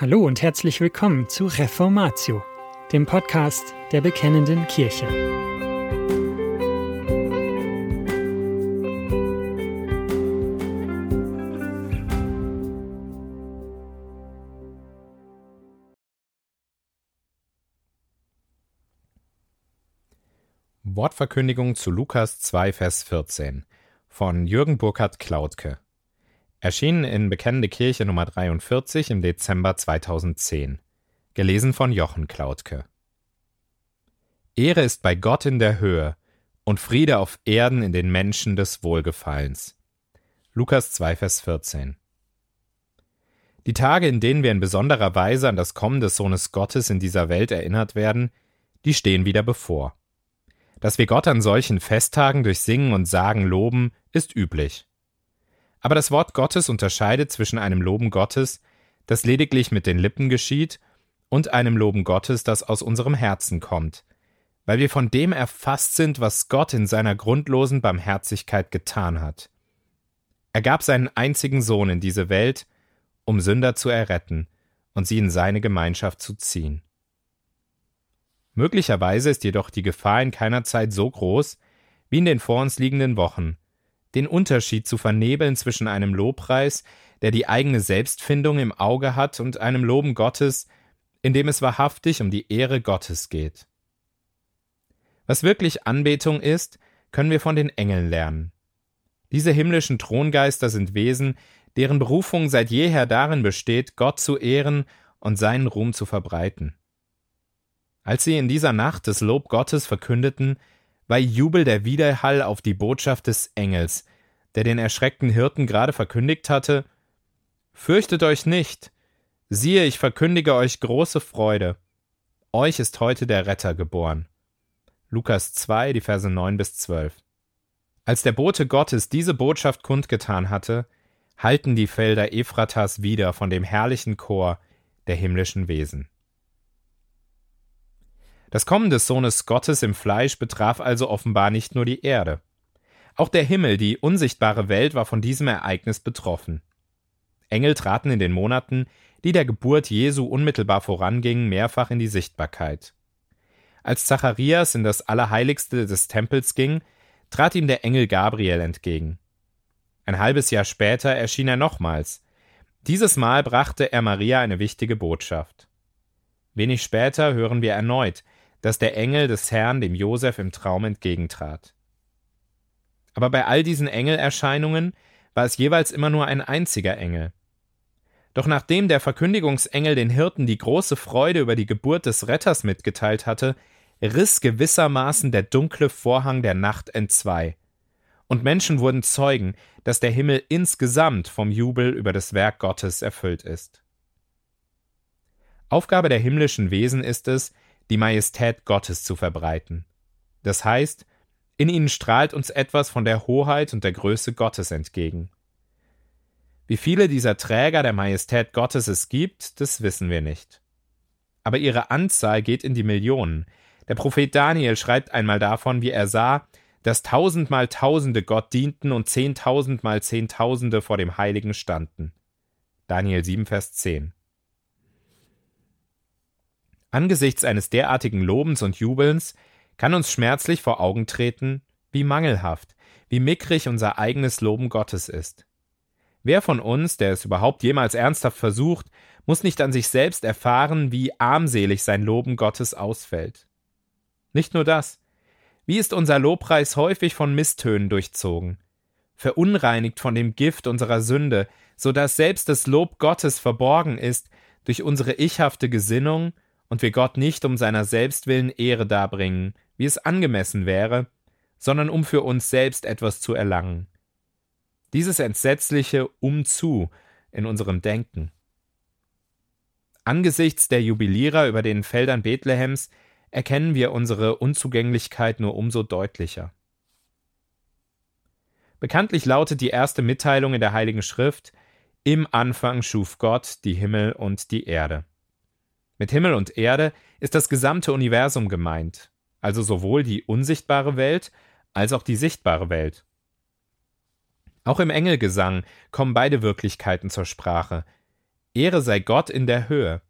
Hallo und herzlich willkommen zu Reformatio, dem Podcast der Bekennenden Kirche. Wortverkündigung zu Lukas 2, Vers 14 von Jürgen Burkhard Klautke. Erschienen in Bekennende Kirche Nummer 43 im Dezember 2010. Gelesen von Jochen Klautke. Ehre ist bei Gott in der Höhe und Friede auf Erden in den Menschen des Wohlgefallens. Lukas 2, Vers 14. Die Tage, in denen wir in besonderer Weise an das Kommen des Sohnes Gottes in dieser Welt erinnert werden, die stehen wieder bevor. Dass wir Gott an solchen Festtagen durch Singen und Sagen loben, ist üblich. Aber das Wort Gottes unterscheidet zwischen einem Loben Gottes, das lediglich mit den Lippen geschieht, und einem Loben Gottes, das aus unserem Herzen kommt, weil wir von dem erfasst sind, was Gott in seiner grundlosen Barmherzigkeit getan hat. Er gab seinen einzigen Sohn in diese Welt, um Sünder zu erretten und sie in seine Gemeinschaft zu ziehen. Möglicherweise ist jedoch die Gefahr in keiner Zeit so groß wie in den vor uns liegenden Wochen, den Unterschied zu vernebeln zwischen einem Lobpreis, der die eigene Selbstfindung im Auge hat, und einem Loben Gottes, in dem es wahrhaftig um die Ehre Gottes geht. Was wirklich Anbetung ist, können wir von den Engeln lernen. Diese himmlischen Throngeister sind Wesen, deren Berufung seit jeher darin besteht, Gott zu ehren und seinen Ruhm zu verbreiten. Als sie in dieser Nacht das Lob Gottes verkündeten, war Jubel der Widerhall auf die Botschaft des Engels, der den erschreckten Hirten gerade verkündigt hatte Fürchtet euch nicht, siehe, ich verkündige euch große Freude. Euch ist heute der Retter geboren. Lukas 2, die Verse 9 bis 12. Als der Bote Gottes diese Botschaft kundgetan hatte, halten die Felder Ephratas wieder von dem herrlichen Chor der himmlischen Wesen. Das Kommen des Sohnes Gottes im Fleisch betraf also offenbar nicht nur die Erde. Auch der Himmel, die unsichtbare Welt, war von diesem Ereignis betroffen. Engel traten in den Monaten, die der Geburt Jesu unmittelbar vorangingen, mehrfach in die Sichtbarkeit. Als Zacharias in das Allerheiligste des Tempels ging, trat ihm der Engel Gabriel entgegen. Ein halbes Jahr später erschien er nochmals. Dieses Mal brachte er Maria eine wichtige Botschaft. Wenig später hören wir erneut, dass der Engel des Herrn dem Josef im Traum entgegentrat. Aber bei all diesen Engelerscheinungen war es jeweils immer nur ein einziger Engel. Doch nachdem der Verkündigungsengel den Hirten die große Freude über die Geburt des Retters mitgeteilt hatte, riss gewissermaßen der dunkle Vorhang der Nacht entzwei, und Menschen wurden Zeugen, dass der Himmel insgesamt vom Jubel über das Werk Gottes erfüllt ist. Aufgabe der himmlischen Wesen ist es, die Majestät Gottes zu verbreiten. Das heißt, in ihnen strahlt uns etwas von der Hoheit und der Größe Gottes entgegen. Wie viele dieser Träger der Majestät Gottes es gibt, das wissen wir nicht. Aber ihre Anzahl geht in die Millionen. Der Prophet Daniel schreibt einmal davon, wie er sah, dass tausendmal Tausende Gott dienten und zehntausendmal Zehntausende vor dem Heiligen standen. Daniel 7, Vers 10. Angesichts eines derartigen Lobens und Jubelns kann uns schmerzlich vor Augen treten, wie mangelhaft, wie mickrig unser eigenes Loben Gottes ist. Wer von uns, der es überhaupt jemals ernsthaft versucht, muss nicht an sich selbst erfahren, wie armselig sein Loben Gottes ausfällt. Nicht nur das. Wie ist unser Lobpreis häufig von Misstönen durchzogen, verunreinigt von dem Gift unserer Sünde, so dass selbst das Lob Gottes verborgen ist durch unsere ichhafte Gesinnung und wir Gott nicht um seiner selbst willen Ehre darbringen, wie es angemessen wäre, sondern um für uns selbst etwas zu erlangen. Dieses entsetzliche Umzu in unserem Denken. Angesichts der Jubilierer über den Feldern Bethlehems erkennen wir unsere Unzugänglichkeit nur umso deutlicher. Bekanntlich lautet die erste Mitteilung in der Heiligen Schrift Im Anfang schuf Gott die Himmel und die Erde. Mit Himmel und Erde ist das gesamte Universum gemeint, also sowohl die unsichtbare Welt als auch die sichtbare Welt. Auch im Engelgesang kommen beide Wirklichkeiten zur Sprache. Ehre sei Gott in der Höhe.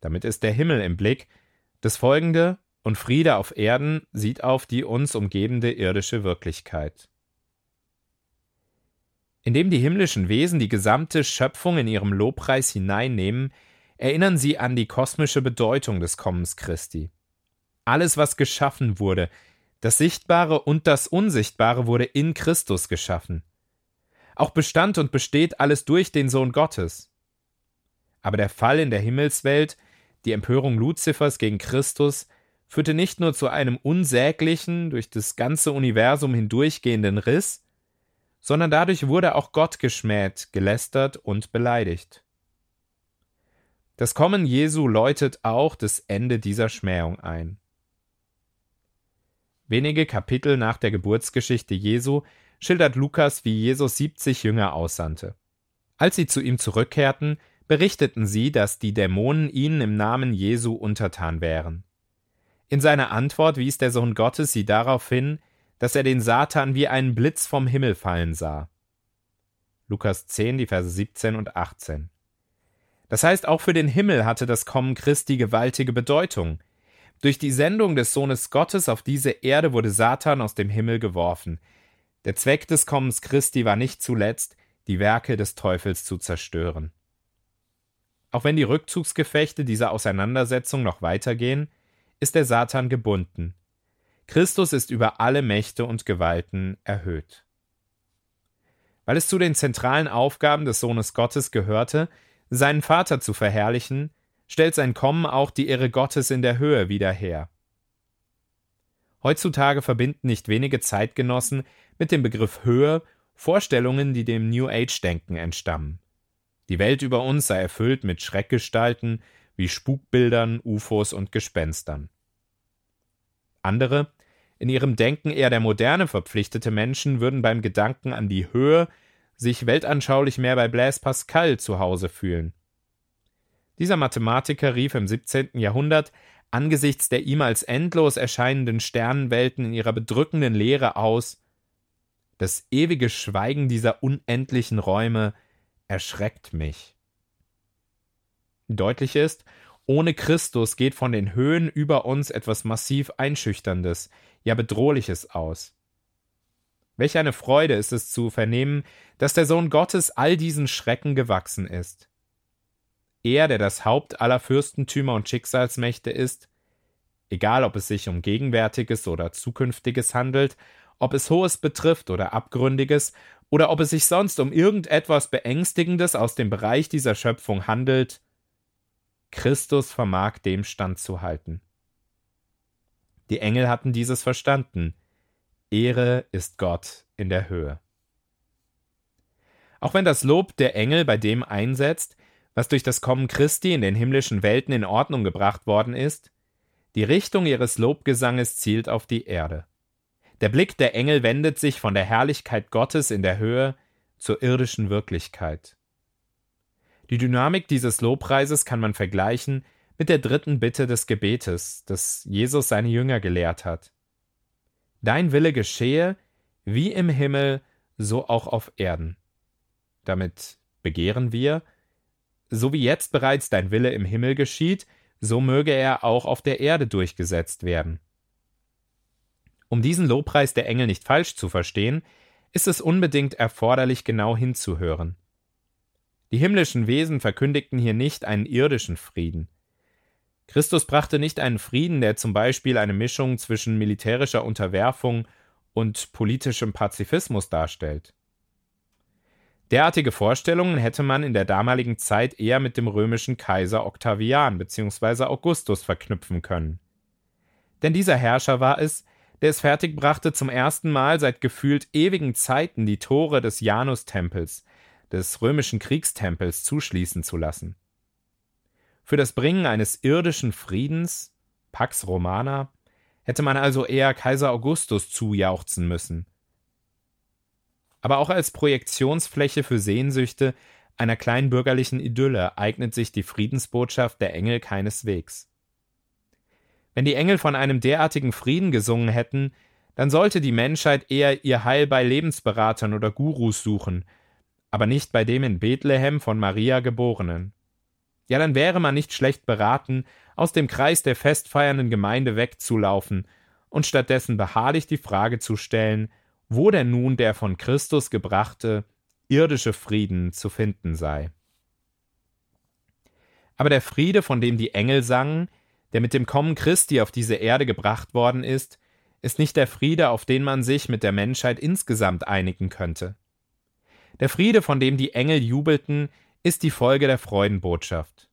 Damit ist der Himmel im Blick. Das folgende und Friede auf Erden sieht auf die uns umgebende irdische Wirklichkeit. Indem die himmlischen Wesen die gesamte Schöpfung in ihrem Lobpreis hineinnehmen, erinnern sie an die kosmische Bedeutung des Kommens Christi. Alles, was geschaffen wurde, das Sichtbare und das Unsichtbare wurde in Christus geschaffen. Auch bestand und besteht alles durch den Sohn Gottes. Aber der Fall in der Himmelswelt, die Empörung Luzifers gegen Christus, führte nicht nur zu einem unsäglichen, durch das ganze Universum hindurchgehenden Riss, sondern dadurch wurde auch Gott geschmäht, gelästert und beleidigt. Das Kommen Jesu läutet auch das Ende dieser Schmähung ein. Wenige Kapitel nach der Geburtsgeschichte Jesu schildert Lukas, wie Jesus 70 Jünger aussandte. Als sie zu ihm zurückkehrten, berichteten sie, dass die Dämonen ihnen im Namen Jesu untertan wären. In seiner Antwort wies der Sohn Gottes sie darauf hin, dass er den Satan wie einen Blitz vom Himmel fallen sah. Lukas 10, die Verse 17 und 18. Das heißt, auch für den Himmel hatte das Kommen Christi gewaltige Bedeutung. Durch die Sendung des Sohnes Gottes auf diese Erde wurde Satan aus dem Himmel geworfen. Der Zweck des Kommens Christi war nicht zuletzt, die Werke des Teufels zu zerstören. Auch wenn die Rückzugsgefechte dieser Auseinandersetzung noch weitergehen, ist der Satan gebunden. Christus ist über alle Mächte und Gewalten erhöht. Weil es zu den zentralen Aufgaben des Sohnes Gottes gehörte, seinen Vater zu verherrlichen, stellt sein Kommen auch die Ehre Gottes in der Höhe wieder her. Heutzutage verbinden nicht wenige Zeitgenossen mit dem Begriff Höhe Vorstellungen, die dem New Age-Denken entstammen. Die Welt über uns sei erfüllt mit Schreckgestalten wie Spukbildern, UFOs und Gespenstern. Andere, in ihrem Denken eher der Moderne verpflichtete Menschen würden beim Gedanken an die Höhe sich weltanschaulich mehr bei Blaise Pascal zu Hause fühlen. Dieser Mathematiker rief im 17. Jahrhundert angesichts der ihm als endlos erscheinenden Sternenwelten in ihrer bedrückenden Leere aus Das ewige Schweigen dieser unendlichen Räume erschreckt mich. Deutlich ist, ohne Christus geht von den Höhen über uns etwas massiv Einschüchterndes, ja Bedrohliches aus. Welch eine Freude ist es zu vernehmen, dass der Sohn Gottes all diesen Schrecken gewachsen ist. Er, der das Haupt aller Fürstentümer und Schicksalsmächte ist, egal ob es sich um Gegenwärtiges oder Zukünftiges handelt, ob es Hohes betrifft oder Abgründiges, oder ob es sich sonst um irgendetwas Beängstigendes aus dem Bereich dieser Schöpfung handelt, Christus vermag dem standzuhalten. Die Engel hatten dieses verstanden. Ehre ist Gott in der Höhe. Auch wenn das Lob der Engel bei dem einsetzt, was durch das Kommen Christi in den himmlischen Welten in Ordnung gebracht worden ist, die Richtung ihres Lobgesanges zielt auf die Erde. Der Blick der Engel wendet sich von der Herrlichkeit Gottes in der Höhe zur irdischen Wirklichkeit. Die Dynamik dieses Lobpreises kann man vergleichen mit der dritten Bitte des Gebetes, das Jesus seine Jünger gelehrt hat. Dein Wille geschehe, wie im Himmel, so auch auf Erden. Damit begehren wir, so wie jetzt bereits dein Wille im Himmel geschieht, so möge er auch auf der Erde durchgesetzt werden. Um diesen Lobpreis der Engel nicht falsch zu verstehen, ist es unbedingt erforderlich, genau hinzuhören. Die himmlischen Wesen verkündigten hier nicht einen irdischen Frieden. Christus brachte nicht einen Frieden, der zum Beispiel eine Mischung zwischen militärischer Unterwerfung und politischem Pazifismus darstellt. Derartige Vorstellungen hätte man in der damaligen Zeit eher mit dem römischen Kaiser Octavian bzw. Augustus verknüpfen können. Denn dieser Herrscher war es, der es fertigbrachte, zum ersten Mal seit gefühlt ewigen Zeiten die Tore des Janustempels, des römischen Kriegstempels, zuschließen zu lassen. Für das Bringen eines irdischen Friedens, Pax Romana, hätte man also eher Kaiser Augustus zujauchzen müssen. Aber auch als Projektionsfläche für Sehnsüchte einer kleinbürgerlichen Idylle eignet sich die Friedensbotschaft der Engel keineswegs. Wenn die Engel von einem derartigen Frieden gesungen hätten, dann sollte die Menschheit eher ihr Heil bei Lebensberatern oder Gurus suchen, aber nicht bei dem in Bethlehem von Maria geborenen. Ja dann wäre man nicht schlecht beraten, aus dem Kreis der festfeiernden Gemeinde wegzulaufen und stattdessen beharrlich die Frage zu stellen, wo denn nun der von Christus gebrachte irdische Frieden zu finden sei. Aber der Friede, von dem die Engel sangen, der mit dem Kommen Christi auf diese Erde gebracht worden ist, ist nicht der Friede, auf den man sich mit der Menschheit insgesamt einigen könnte. Der Friede, von dem die Engel jubelten, ist die Folge der Freudenbotschaft.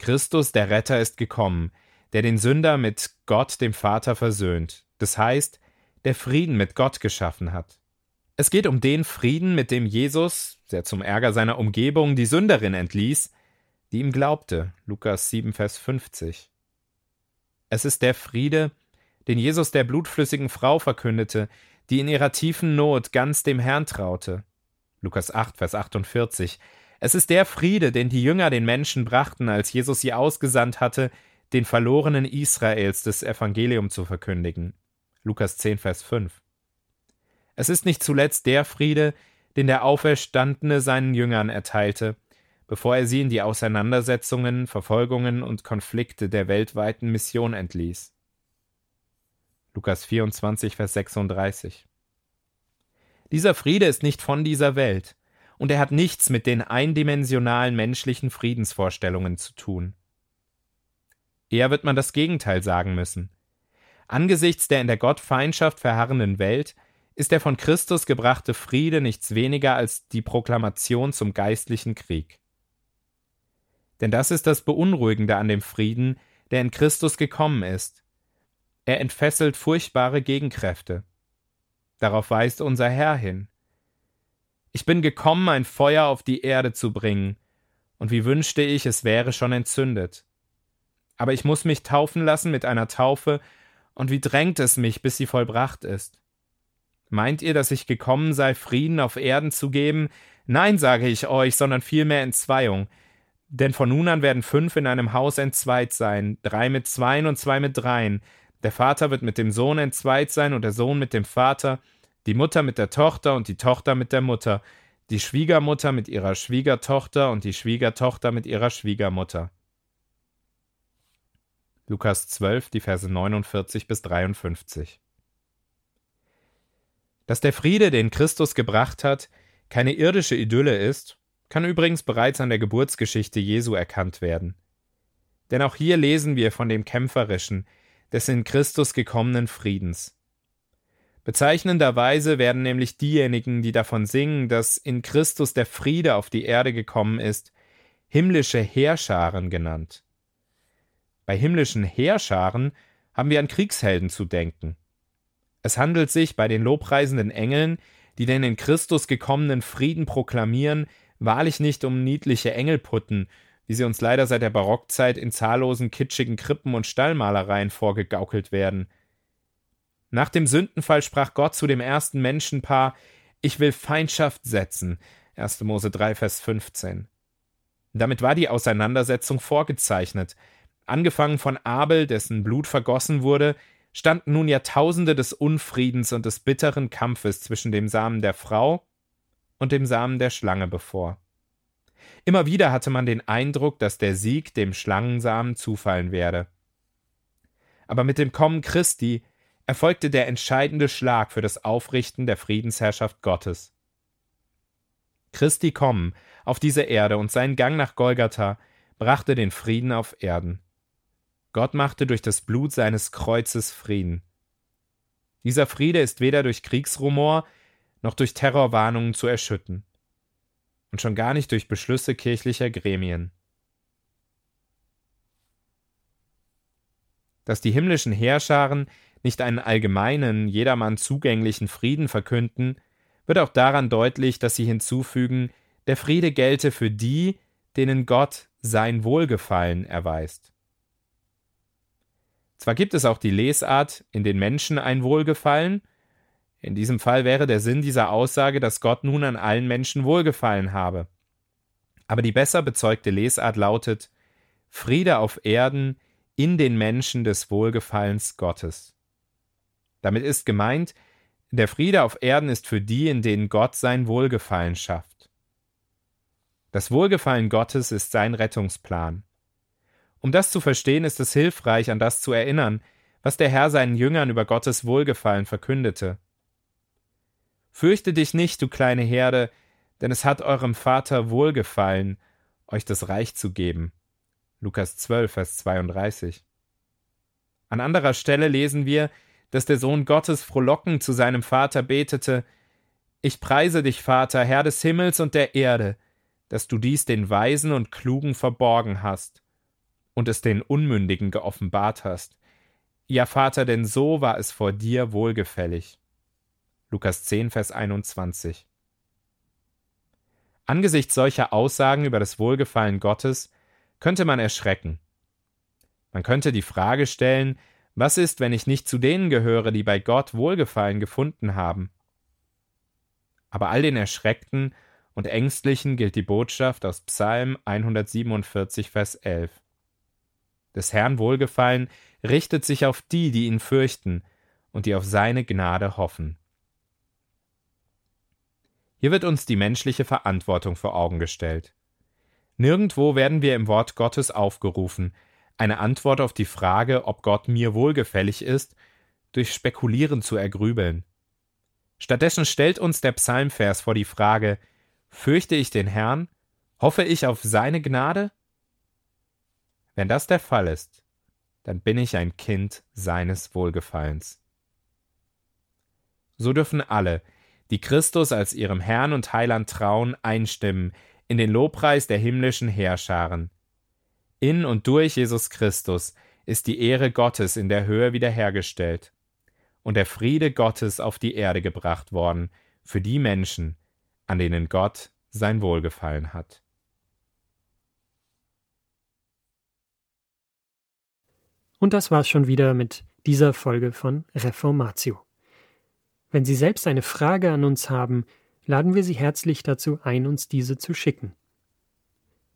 Christus, der Retter, ist gekommen, der den Sünder mit Gott, dem Vater, versöhnt, das heißt, der Frieden mit Gott geschaffen hat. Es geht um den Frieden, mit dem Jesus, der zum Ärger seiner Umgebung die Sünderin entließ, die ihm glaubte. Lukas 7, Vers 50. Es ist der Friede, den Jesus der blutflüssigen Frau verkündete, die in ihrer tiefen Not ganz dem Herrn traute. Lukas 8, Vers 48. Es ist der Friede, den die Jünger den Menschen brachten, als Jesus sie ausgesandt hatte, den verlorenen Israels das Evangelium zu verkündigen. Lukas 10, Vers 5. Es ist nicht zuletzt der Friede, den der Auferstandene seinen Jüngern erteilte, bevor er sie in die Auseinandersetzungen, Verfolgungen und Konflikte der weltweiten Mission entließ. Lukas 24, Vers 36. Dieser Friede ist nicht von dieser Welt, und er hat nichts mit den eindimensionalen menschlichen Friedensvorstellungen zu tun. Eher wird man das Gegenteil sagen müssen. Angesichts der in der Gottfeindschaft verharrenden Welt ist der von Christus gebrachte Friede nichts weniger als die Proklamation zum geistlichen Krieg. Denn das ist das Beunruhigende an dem Frieden, der in Christus gekommen ist. Er entfesselt furchtbare Gegenkräfte. Darauf weist unser Herr hin. Ich bin gekommen, ein Feuer auf die Erde zu bringen, und wie wünschte ich, es wäre schon entzündet. Aber ich muss mich taufen lassen mit einer Taufe, und wie drängt es mich, bis sie vollbracht ist. Meint ihr, dass ich gekommen sei, Frieden auf Erden zu geben? Nein, sage ich euch, sondern vielmehr Entzweiung. Denn von nun an werden fünf in einem Haus entzweit sein, drei mit zweien und zwei mit dreien. Der Vater wird mit dem Sohn entzweit sein und der Sohn mit dem Vater, die Mutter mit der Tochter und die Tochter mit der Mutter, die Schwiegermutter mit ihrer Schwiegertochter und die Schwiegertochter mit ihrer Schwiegermutter. Lukas 12, die Verse 49 bis 53. Dass der Friede, den Christus gebracht hat, keine irdische Idylle ist, kann übrigens bereits an der Geburtsgeschichte Jesu erkannt werden. Denn auch hier lesen wir von dem kämpferischen, des in Christus gekommenen Friedens. Bezeichnenderweise werden nämlich diejenigen, die davon singen, dass in Christus der Friede auf die Erde gekommen ist, himmlische Heerscharen genannt. Bei himmlischen Heerscharen haben wir an Kriegshelden zu denken. Es handelt sich bei den lobpreisenden Engeln, die den in Christus gekommenen Frieden proklamieren, wahrlich nicht um niedliche Engelputten, wie sie uns leider seit der Barockzeit in zahllosen kitschigen Krippen und Stallmalereien vorgegaukelt werden – nach dem Sündenfall sprach Gott zu dem ersten Menschenpaar, ich will Feindschaft setzen. 1. Mose 3, Vers 15. Damit war die Auseinandersetzung vorgezeichnet. Angefangen von Abel, dessen Blut vergossen wurde, standen nun Jahrtausende des Unfriedens und des bitteren Kampfes zwischen dem Samen der Frau und dem Samen der Schlange bevor. Immer wieder hatte man den Eindruck, dass der Sieg dem Schlangensamen zufallen werde. Aber mit dem Kommen Christi erfolgte der entscheidende Schlag für das Aufrichten der Friedensherrschaft Gottes. Christi Kommen auf diese Erde und sein Gang nach Golgatha brachte den Frieden auf Erden. Gott machte durch das Blut seines Kreuzes Frieden. Dieser Friede ist weder durch Kriegsrumor noch durch Terrorwarnungen zu erschütten und schon gar nicht durch Beschlüsse kirchlicher Gremien. Dass die himmlischen Heerscharen nicht einen allgemeinen, jedermann zugänglichen Frieden verkünden, wird auch daran deutlich, dass sie hinzufügen, der Friede gelte für die, denen Gott sein Wohlgefallen erweist. Zwar gibt es auch die Lesart, in den Menschen ein Wohlgefallen, in diesem Fall wäre der Sinn dieser Aussage, dass Gott nun an allen Menschen Wohlgefallen habe. Aber die besser bezeugte Lesart lautet Friede auf Erden in den Menschen des Wohlgefallens Gottes. Damit ist gemeint, der Friede auf Erden ist für die, in denen Gott sein Wohlgefallen schafft. Das Wohlgefallen Gottes ist sein Rettungsplan. Um das zu verstehen, ist es hilfreich, an das zu erinnern, was der Herr seinen Jüngern über Gottes Wohlgefallen verkündete. Fürchte dich nicht, du kleine Herde, denn es hat eurem Vater wohlgefallen, euch das Reich zu geben. Lukas 12, Vers 32. An anderer Stelle lesen wir, dass der Sohn Gottes frohlockend zu seinem Vater betete Ich preise dich, Vater, Herr des Himmels und der Erde, dass du dies den Weisen und Klugen verborgen hast und es den Unmündigen geoffenbart hast. Ja, Vater, denn so war es vor dir wohlgefällig. Lukas 10, Vers 21. Angesichts solcher Aussagen über das Wohlgefallen Gottes könnte man erschrecken. Man könnte die Frage stellen, was ist, wenn ich nicht zu denen gehöre, die bei Gott Wohlgefallen gefunden haben? Aber all den Erschreckten und Ängstlichen gilt die Botschaft aus Psalm 147, Vers 11. Des Herrn Wohlgefallen richtet sich auf die, die ihn fürchten und die auf seine Gnade hoffen. Hier wird uns die menschliche Verantwortung vor Augen gestellt. Nirgendwo werden wir im Wort Gottes aufgerufen, eine Antwort auf die Frage, ob Gott mir wohlgefällig ist, durch Spekulieren zu ergrübeln. Stattdessen stellt uns der Psalmvers vor die Frage Fürchte ich den Herrn? Hoffe ich auf seine Gnade? Wenn das der Fall ist, dann bin ich ein Kind seines Wohlgefallens. So dürfen alle, die Christus als ihrem Herrn und Heiland trauen, einstimmen in den Lobpreis der himmlischen Heerscharen. In und durch Jesus Christus ist die Ehre Gottes in der Höhe wiederhergestellt und der Friede Gottes auf die Erde gebracht worden für die Menschen, an denen Gott sein Wohlgefallen hat. Und das war's schon wieder mit dieser Folge von Reformatio. Wenn Sie selbst eine Frage an uns haben, laden wir Sie herzlich dazu ein, uns diese zu schicken.